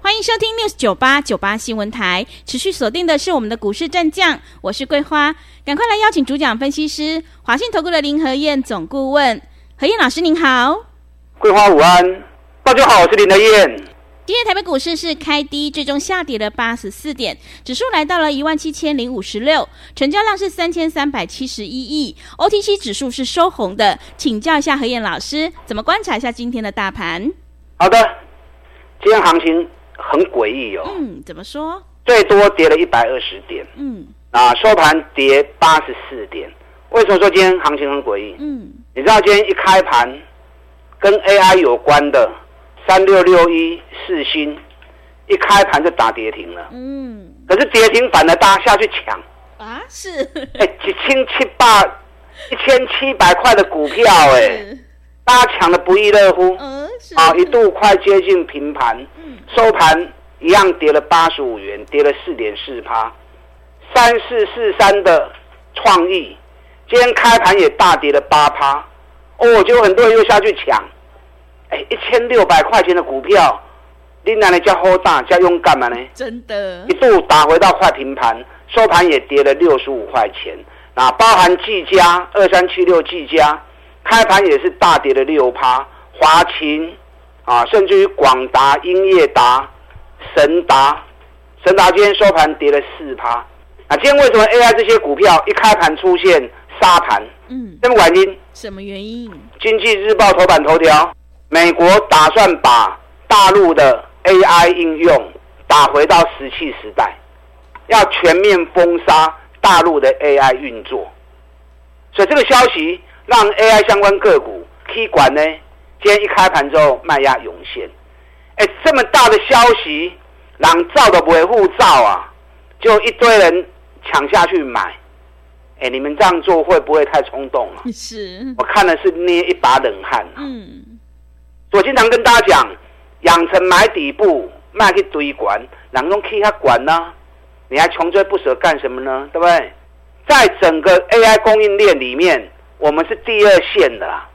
欢迎收听 News 九八九八新闻台，持续锁定的是我们的股市战将，我是桂花，赶快来邀请主讲分析师华信投顾的林和燕总顾问，何燕老师您好，桂花午安，大家好，我是林和燕。今天台北股市是开低，最终下跌了八十四点，指数来到了一万七千零五十六，成交量是三千三百七十一亿，OTC 指数是收红的，请教一下何燕老师，怎么观察一下今天的大盘？好的，今天行情。很诡异哦，嗯，怎么说？最多跌了一百二十点，嗯，啊，收盘跌八十四点。为什么说今天行情很诡异？嗯，你知道今天一开盘跟 AI 有关的三六六一四星，一开盘就打跌停了，嗯，可是跌停反而大家下去抢。啊，是，哎，几千七百一千七百块的股票，哎，大家抢得不亦乐乎，嗯，啊，一度快接近平盘。收盘一样跌了八十五元，跌了四点四趴。三四四三的创意，今天开盘也大跌了八趴。哦，结果很多人又下去抢。哎，一千六百块钱的股票，你哪里叫好大，叫勇敢嘛呢？真的，一度打回到快平盘，收盘也跌了六十五块钱。那包含技嘉二三七六技嘉，开盘也是大跌了六趴。华勤。啊，甚至于广达、英业达、神达、神达今天收盘跌了四趴。啊，今天为什么 AI 这些股票一开盘出现杀盘？嗯，什么原因？什么原因？经济日报头版头条：美国打算把大陆的 AI 应用打回到石器时代，要全面封杀大陆的 AI 运作。所以这个消息让 AI 相关个股可以管呢。今天一开盘之后，卖压涌现，哎，这么大的消息，让造都不会护照啊，就一堆人抢下去买，哎，你们这样做会不会太冲动了？是，我看的是捏一把冷汗。嗯，我经常跟大家讲，养成买底部，卖去堆管，两种 K 它管呢，你还穷追不舍干什么呢？对不对？在整个 AI 供应链里面，我们是第二线的啦。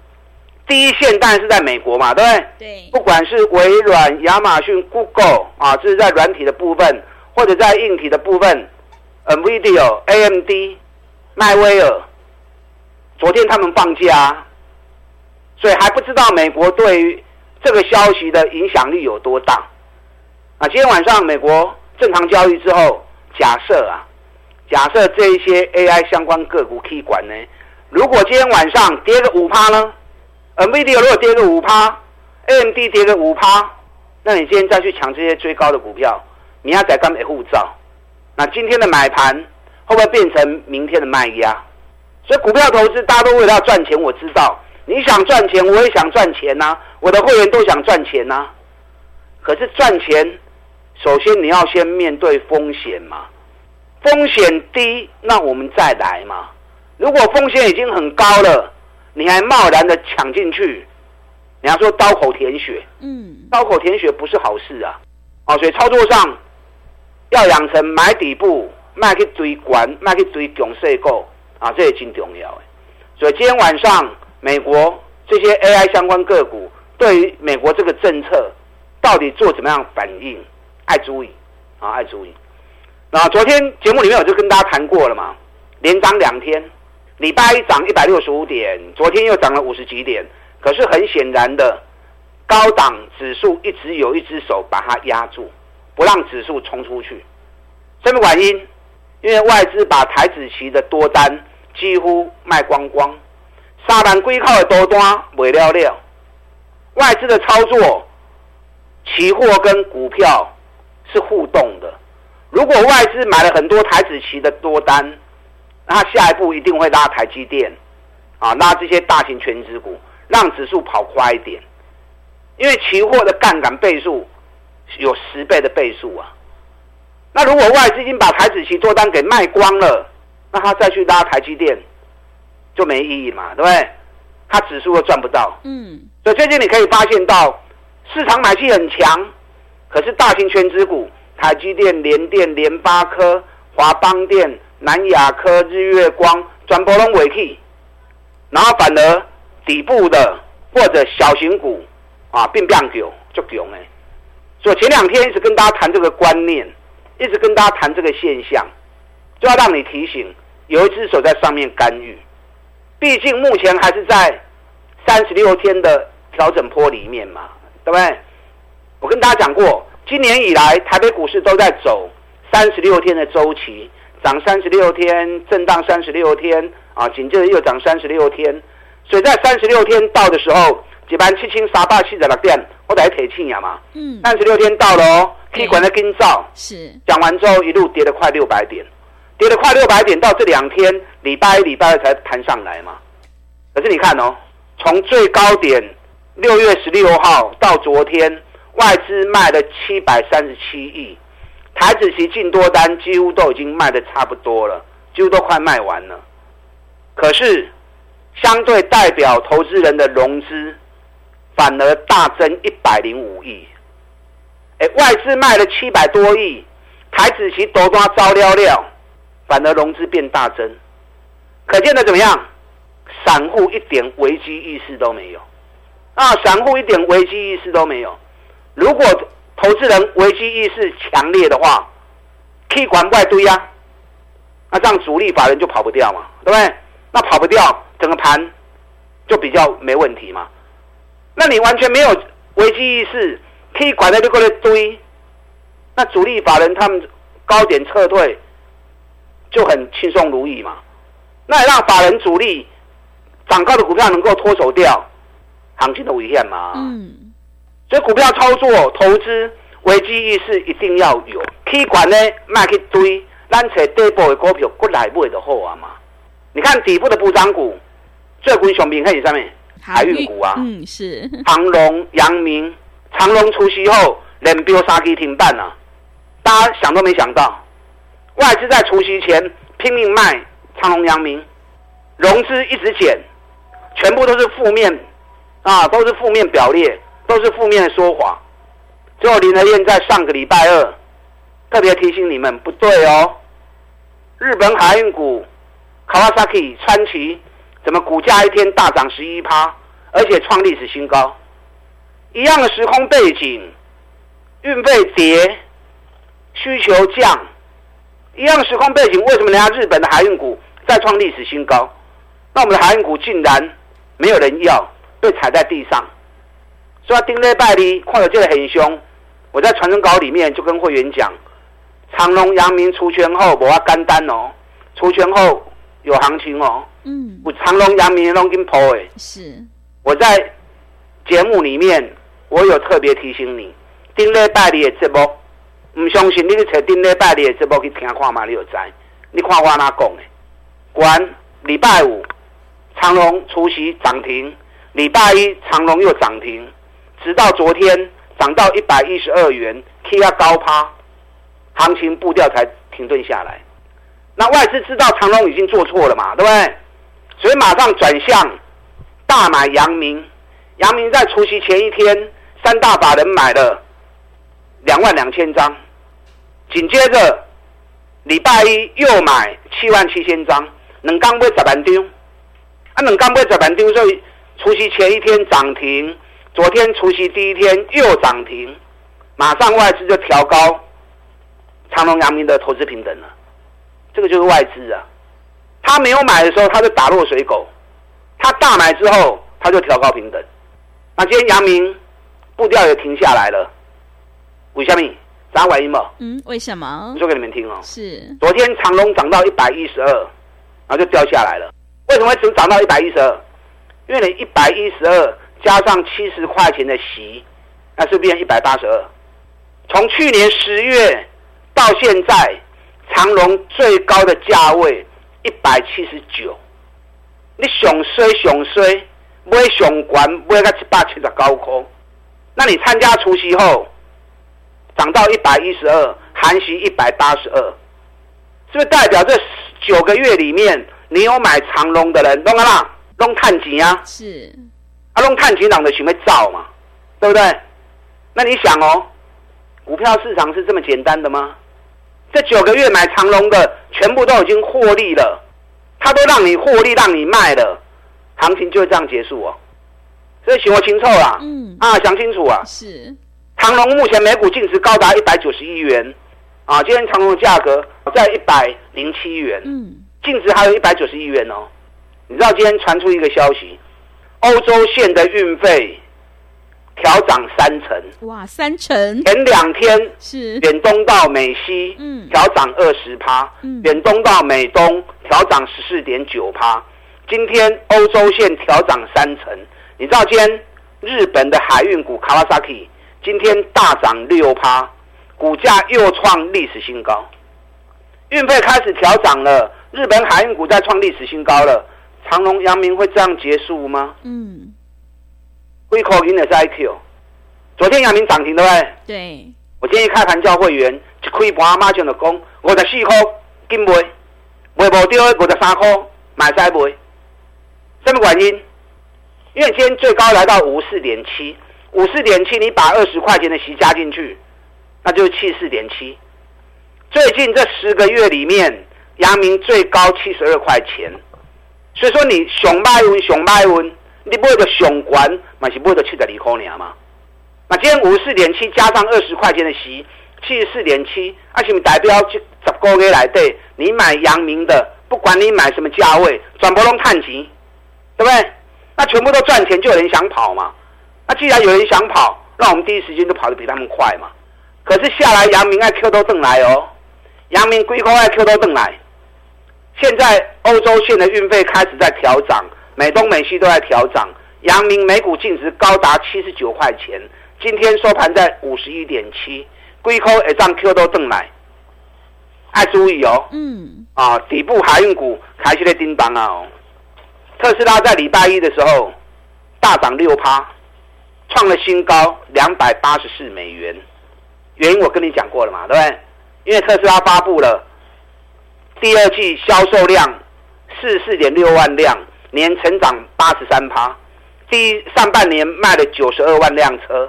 第一线当然是在美国嘛，对不对？对。不管是微软、亚马逊、Google 啊，这是在软体的部分，或者在硬体的部分，NVIDIA、AMD、迈威尔，昨天他们放假，所以还不知道美国对于这个消息的影响力有多大。啊，今天晚上美国正常交易之后，假设啊，假设这一些 AI 相关个股可以管呢，如果今天晚上跌个五趴呢？NVIDIA 如果跌个五趴，AMD 跌个五趴，那你今天再去抢这些追高的股票，你要在干美护照？那今天的买盘会不会变成明天的卖压？所以股票投资大家都为了要赚钱，我知道你想赚钱，我也想赚钱呐、我的会员都想赚钱呐、可是赚钱，首先你要先面对风险嘛，风险低，那我们再来嘛。如果风险已经很高了。你还贸然的抢进去，你要说刀口舔血，嗯，刀口舔血不是好事啊，哦，所以操作上要养成买底部，卖去追管，卖去追强势股啊，这也挺重要的。所以今天晚上美国这些 AI 相关个股对于美国这个政策到底做怎么样反应，爱注意啊，爱注意。那昨天节目里面我就跟大家谈过了嘛，连涨两天。礼拜一涨一百六十五点，昨天又涨了五十几点。可是很显然的，高档指数一直有一只手把它压住，不让指数冲出去。什么原因？因为外资把台指期的多单几乎卖光光，沙盘龟靠的多单没了了。外资的操作，期货跟股票是互动的。如果外资买了很多台指期的多单，那他下一步一定会拉台积电，啊，拉这些大型全值股，让指数跑快一点。因为期货的杠杆倍数有十倍的倍数啊。那如果外资已经把台子期多单给卖光了，那他再去拉台积电就没意义嘛，对不对？他指数又赚不到。嗯，所以最近你可以发现到市场买气很强，可是大型全值股台积电、联电、联发科、华邦电、南亚科、日月光、转波龙尾气，然后反而底部的或者小型股啊，并不强就强哎。所以前两天一直跟大家谈这个观念，一直跟大家谈这个现象，就要让你提醒，有一只手在上面干预。毕竟目前还是在三十六天的调整波里面嘛，对不对？我跟大家讲过，今年以来台北股市都在走三十六天的周期，涨三十六天，震荡三十六天，啊，紧接着又涨三十六天。所以在三十六天到的时候，一万七千三百七十六点，我得提醒呀嘛。嗯。三十六天到了哦，可以管得跟照。是。讲完之后，一路跌了快六百点。跌了快六百点，到这两天礼拜一、礼拜二才弹上来嘛。可是你看哦，从最高点六月十六号到昨天，外资卖了七百三十七亿，台指期进多单几乎都已经卖得差不多了，几乎都快卖完了。可是相对代表投资人的融资反而大增一百零五亿。哎，外资卖了七百多亿，台子期多多招料料。反而融资变大增，可见的怎么样？散户一点危机意识都没有啊！散户一点危机意识都没有。如果投资人危机意识强烈的话，可以管外堆啊，那这样主力法人就跑不掉嘛，对不对？那跑不掉，整个盘就比较没问题嘛。那你完全没有危机意识，可以管在这个堆，那主力法人他们高点撤退。就很轻松如意嘛，那也让法人主力涨高的股票能够脱手掉行情的危险嘛。嗯，所以股票操作投资危机意识一定要有，可管呢卖去堆，咱找底部的股票过来买的好啊嘛。你看底部的补涨股，最贵上面看上面海运股啊，嗯是。长隆、阳明、长隆除息后连飙三基停板啊，大家想都没想到。外资在除夕前拼命卖长隆、阳明，融资一直减，全部都是负面啊，都是负面表列，都是负面的说法。最后林德彦在上个礼拜二特别提醒你们，不对哦，日本海运股 Kawasaki 川崎怎么股价一天大涨十一趴，而且创历史新高？一样的时空背景，运费跌，需求降。一样的时空背景，为什么人家日本的海运股再创历史新高？那我们的海运股竟然没有人要，被踩在地上。所以丁礼拜二看到这个很凶。我在传真稿里面就跟会员讲，长隆、阳明出圈后我要干单哦，出圈后有行情哦。嗯，我长隆、阳明拢跟抛诶。是，我在节目里面我有特别提醒你，丁礼拜二的节目。唔相信你去找顶礼拜的节目去听看嘛？你就知。你看我哪讲的？关礼拜五长隆出席涨停，礼拜一长隆又涨停，直到昨天涨到一百一十二元，踢到高趴，行情步调才停顿下来。那外资知道长隆已经做错了嘛？对不对？所以马上转向大买阳明。阳明在除夕前一天，三大法人买了两万两千张。紧接着，礼拜一又买七万七千张，两天买十万张，啊，两天买十万张，所以除夕前一天涨停，昨天除夕第一天又涨停，马上外资就调高长隆、阳明的投资平等了，这个就是外资啊，他没有买的时候他就打落水狗，他大买之后他就调高平等，那今天阳明步调也停下来了，为什么？涨完一嘛？嗯，为什么？说给你们听哦。是。昨天长隆涨到一百一十二，然后就掉下来了。为什么会只涨到一百一十二？因为你一百一十二加上七十块钱的息，那是变一百八十二。从去年十月到现在，长隆最高的价位一百七十九。你上衰上衰，买上关买个一百七十九块。那你参加除息后？涨到一百一十二，含息一百八十二，是不是代表这九个月里面，你有买长隆的人，弄啊啦，弄探钱啊，是，啊弄探钱党的行为造嘛，对不对？那你想哦，股票市场是这么简单的吗？这九个月买长龙的，全部都已经获利了，他都让你获利，让你卖了，行情就会这样结束哦。所以想清楚啦，嗯，啊，想清楚啊，是。长隆目前每股净值高达一百九十一元，啊，今天长隆的价格在一百零七元，嗯，净值还有一百九十一元哦。你知道今天传出一个消息，欧洲线的运费。调涨三成，哇，三成！前两天是远东到美西，嗯，调涨二十趴，嗯，远东到美东调涨十四点九趴。今天欧洲线调涨三成，你知道今天日本的海运股卡瓦萨基今天大涨六趴，股价又创历史新高。运费开始调涨了，日本海运股在创历史新高了。长隆、阳明会这样结束吗？嗯。会口音的是 IQ，昨天阳明涨停对不对？对。我今天开盘叫会员，一开盘马上就讲，五十四块紧卖，卖不掉五十三块买再卖。什么原因？因为今天最高来到五四点七，五四点七，你把二十块钱的息加进去，那就是七四点七。最近这十个月里面，阳明最高七十二块钱，所以说你熊卖温熊买温。你买的熊管，嘛是买的七十二块嘛？那今天五十四点七加上二十块钱的息，七十四点七，啊，是不是代表这十个月来对？你买阳明的，不管你买什么价位，全部都赚钱，对不对？那全部都赚钱，就有人想跑嘛？那既然有人想跑，那我们第一时间就跑得比他们快嘛？可是下来阳明爱 Q 都挣来哦，阳明归空爱 Q 都挣来，现在欧洲线的运费开始在调涨。美东美西都在调涨，阳明每股净值高达七十九块钱，今天收盘在五十一点七，龟壳一涨 Q 都挣来，爱注意哦。嗯。啊，底部海运股开始在叮当啊！哦，特斯拉在礼拜一的时候大涨六趴，创了新高两百八十四美元。原因我跟你讲过了嘛，对不对？因为特斯拉发布了第二季销售量四十四点六万辆。年成长八十三趴，第一上半年卖了九十二万辆车，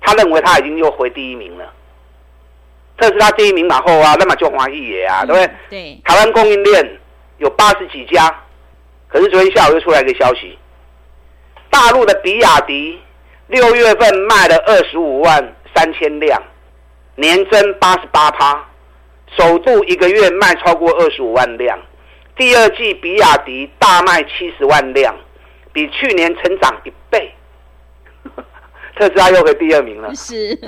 他认为他已经又回第一名了。特斯拉第一名然后啊，那么就华裔也啊，对不对？对。台湾供应链有八十几家，可是昨天下午又出来一个消息，大陆的比亚迪六月份卖了二十五万三千辆，年增八十八趴，首度一个月卖超过二十五万辆。第二季比亚迪大卖七十万辆，比去年成长一倍，特斯拉又回第二名了。是，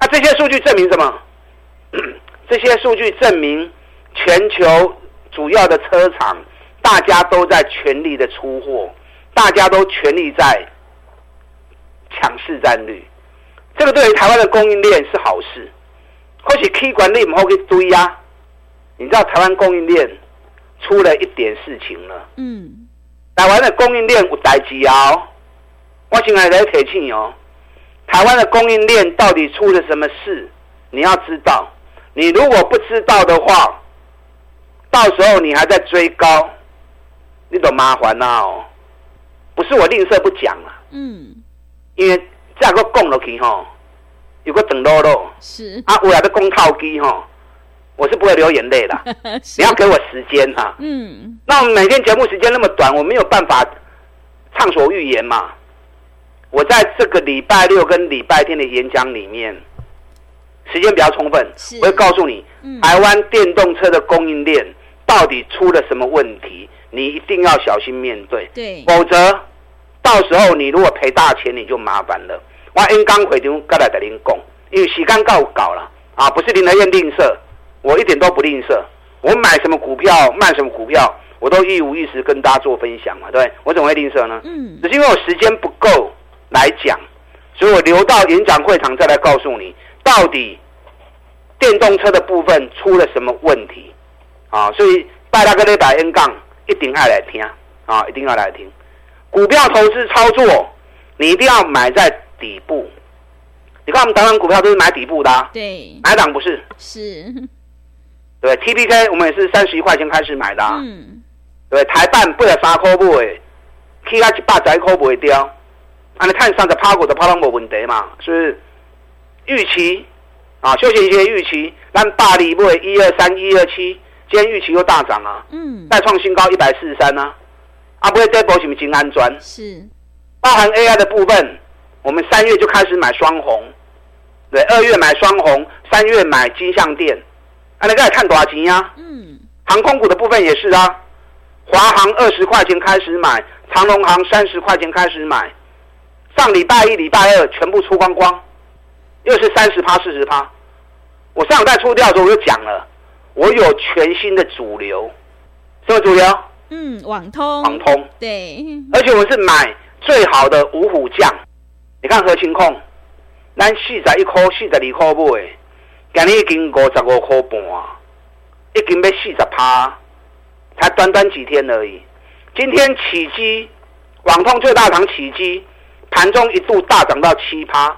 那 这些数据证明什么？这些数据证明全球主要的车厂大家都在全力的出货，大家都全力在抢市占率。这个对于台湾的供应链是好事。或许 K 管理唔好去追呀，你知道台湾供应链？出了一点事情了。嗯，台湾的供应链有代志哦。我现在来提醒哦，台湾的供应链到底出了什么事？你要知道，你如果不知道的话，到时候你还在追高，你都麻烦了哦。不是我吝啬不讲啊。嗯，因为这个供落去哈，有个等落落是啊，我来的公套机哈。我是不会流眼泪的，你要给我时间哈。嗯，那我们每天节目时间那么短，我没有办法畅所欲言嘛。我在这个礼拜六跟礼拜天的演讲里面，时间比较充分，我会告诉你，台湾电动车的供应链到底出了什么问题，你一定要小心面对。对，否则到时候你如果赔大钱，你就麻烦了。我应刚回头过来跟您讲，因为时间够搞了啊，不是林和彦吝啬。我一点都不吝啬，我买什么股票卖什么股票，我都一五一十跟大家做分享嘛，对，我怎么会吝啬呢？嗯，只是因为我时间不够来讲，所以我留到演讲会场再来告诉你，到底电动车的部分出了什么问题啊？所以拜大哥的打 N 杠一定要来听啊，一定要来听。股票投资操作，你一定要买在底部。你看我们台湾股票都是买底部的，啊，对，买档不是？是。对，TPK 我们也是三十一块钱开始买的啊。嗯。对，台办八十三块买，起到一百十一块卖掉。啊，你看上个趴股的趴拢无问题嘛？是不是？预期啊，休息一些预期，但大力买一二三一二七，今天预期又大涨啊。嗯。再创新高一百四十三呢。啊，不会这波是不是金安砖？是。包含 AI 的部分，我们三月就开始买双红，对，二月买双红，三月买金项店。啊，你再来看多少钱呀？嗯。航空股的部分也是啊。华航二十块钱开始买，长隆航三十块钱开始买，上礼拜一、礼拜二全部出光光，又是三十趴、四十趴。我上礼拜出掉的时候我就讲了，我有全新的主流，什么主流？嗯，网通。网通。对。而且我是买最好的五虎将，你看合勤控，咱四十一块、四十二块买，今日已经五十五块半，已经要四十趴。才短短几天而已，今天起基，网通最大堂起基，盘中一度大涨到七趴，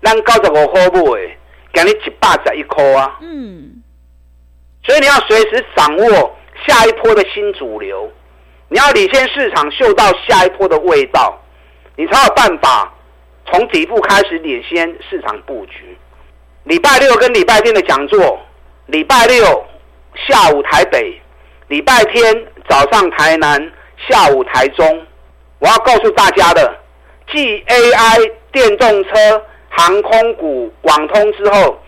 咱九十五块买，今日一百十一块啊。嗯，所以你要随时掌握下一波的新主流，你要领先市场，嗅到下一波的味道，你才有办法从底部开始领先市场布局。礼拜六跟礼拜天的讲座，礼拜六下午台北。礼拜天早上台南，下午台中，我要告诉大家的，继 AI、电动车、航空股、网通之后，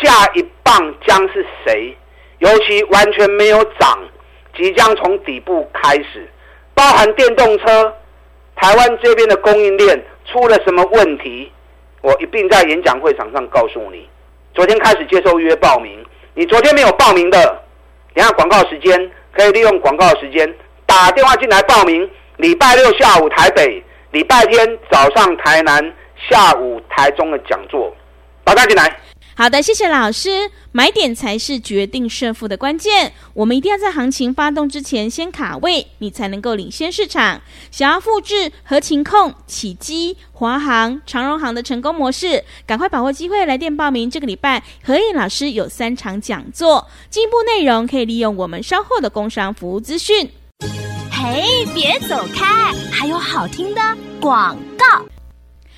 下一棒将是谁？尤其完全没有涨，即将从底部开始，包含电动车，台湾这边的供应链出了什么问题？我一并在演讲会场上告诉你。昨天开始接受预约报名，你昨天没有报名的，等下广告时间。可以利用广告时间打电话进来报名。礼拜六下午台北，礼拜天早上台南，下午台中的讲座，打电话进来。好的，谢谢老师。买点才是决定胜负的关键，我们一定要在行情发动之前先卡位，你才能够领先市场。想要复制合情控、起基、华航、长荣航的成功模式，赶快把握机会来电报名。这个礼拜何燕老师有三场讲座，进一步内容可以利用我们稍后的工商服务资讯。嘿，别走开，还有好听的广告。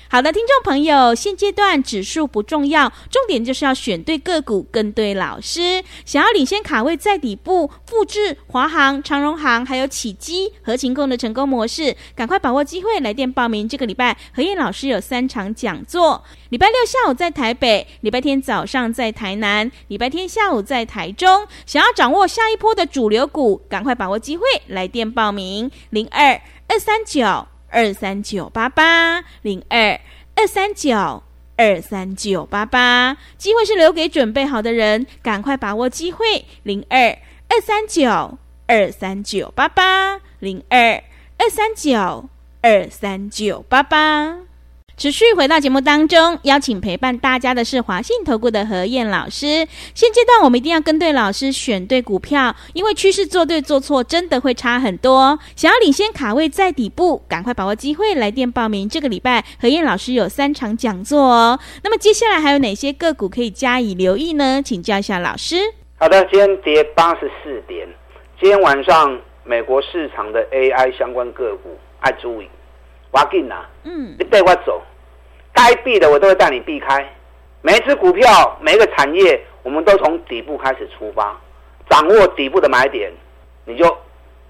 好的，听众朋友，现阶段指数不重要，重点就是要选对个股，跟对老师。想要领先卡位在底部，复制华航、长荣航还有启基、合勤控的成功模式，赶快把握机会来电报名。这个礼拜何燕老师有三场讲座：礼拜六下午在台北，礼拜天早上在台南，礼拜天下午在台中。想要掌握下一波的主流股，赶快把握机会来电报名：零二二三九。二三九八八零二二三九二三九八八，机会是留给准备好的人，赶快把握机会。零二二三九二三九八八零二二三九二三九八八。持续回到节目当中，邀请陪伴大家的是华信投顾的何燕老师。现阶段我们一定要跟对老师，选对股票，因为趋势做对做错真的会差很多。想要领先卡位在底部，赶快把握机会来电报名。这个礼拜何燕老师有三场讲座哦。那么接下来还有哪些个股可以加以留意呢？请教一下老师。好的，今天跌八十四点。今天晚上美国市场的 AI 相关个股爱注意。我紧呐，嗯，你带我走，该避的我都会带你避开。每一只股票，每一个产业，我们都从底部开始出发，掌握底部的买点，你就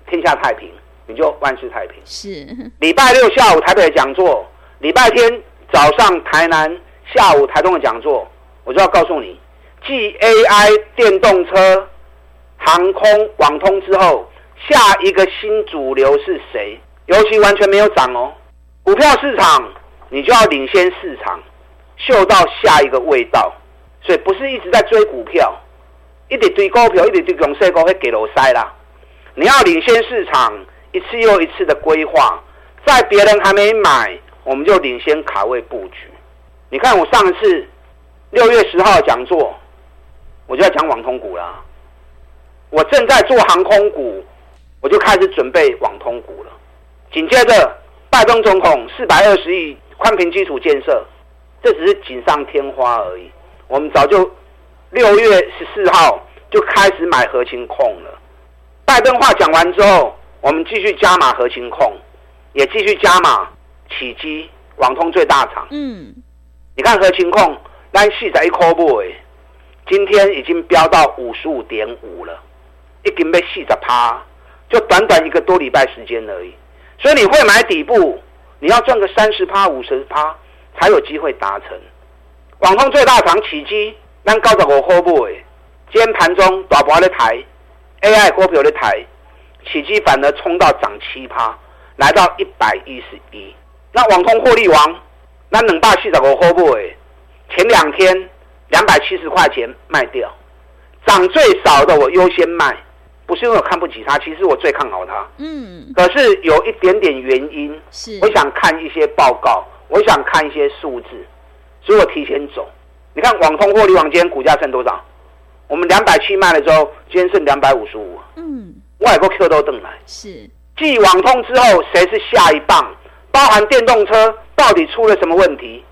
天下太平，你就万事太平。是。礼拜六下午台北的讲座，礼拜天早上台南，下午台东的讲座，我就要告诉你，继 AI 电动车、航空、网通之后，下一个新主流是谁？尤其完全没有涨哦。股票市场，你就要领先市场，嗅到下一个味道，所以不是一直在追股票，一直追股票，一直追公司股会给楼塞啦。你要领先市场，一次又一次的规划，在别人还没买，我们就领先卡位布局。你看我上次六月十号讲座，我就要讲网通股啦。我正在做航空股，我就开始准备网通股了。紧接着。拜登总统四百二十亿宽频基础建设，这只是锦上添花而已。我们早就六月十四号就开始买核心控了。拜登话讲完之后，我们继续加码核心控，也继续加码起基、网通最大厂。嗯，你看合勤控，咱四十一块买，今天已经飙到五十五点五了，已经被四十趴，就短短一个多礼拜时间而已。所以你会买底部，你要赚个三十趴、五十趴才有机会达成。网通最大厂启基，咱九十五块买，今天盘中大盘在抬，AI 股票的抬，起机反而冲到涨七趴，来到一百一十一。那网通获利王，那两百四十五块买，前两天两百七十块钱卖掉，涨最少的我优先卖。不是因为我看不起他，其实我最看好他。嗯，可是有一点点原因，是我想看一些报告，我想看一些数字，所以我提前走。你看网通获利王今天股价剩多少？我们两百七卖了之后，今天剩两百五十五。嗯，外国 Q 都等来。是继网通之后，谁是下一棒？包含电动车到底出了什么问题？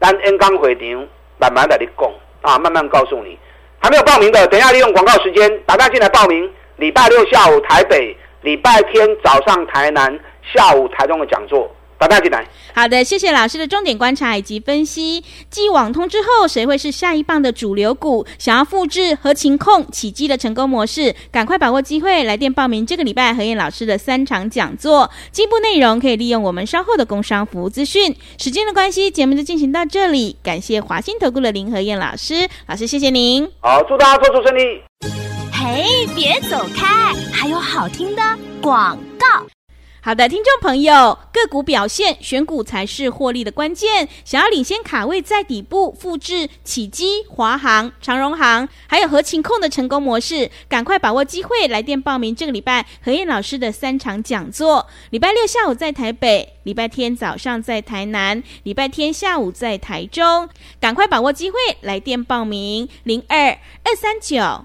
咱 N 刚回场慢慢来你讲啊，慢慢告诉你。还没有报名的，等一下利用广告时间，大家进来报名。礼拜六下午台北，礼拜天早上台南，下午台中的讲座，大家进来。好的，谢谢老师的重点观察以及分析。继网通之后，谁会是下一棒的主流股？想要复制和情控起基的成功模式，赶快把握机会，来电报名这个礼拜何燕老师的三场讲座。进一步内容可以利用我们稍后的工商服务资讯。时间的关系，节目就进行到这里。感谢华信投顾的林何燕老师，老师谢谢您。好，祝大家做出顺利。嘿，别走开！还有好听的广告。好的，听众朋友，个股表现选股才是获利的关键。想要领先卡位在底部，复制启基、华航、长荣航，还有合情控的成功模式，赶快把握机会，来电报名这个礼拜何燕老师的三场讲座。礼拜六下午在台北，礼拜天早上在台南，礼拜天下午在台中，赶快把握机会，来电报名零二二三九。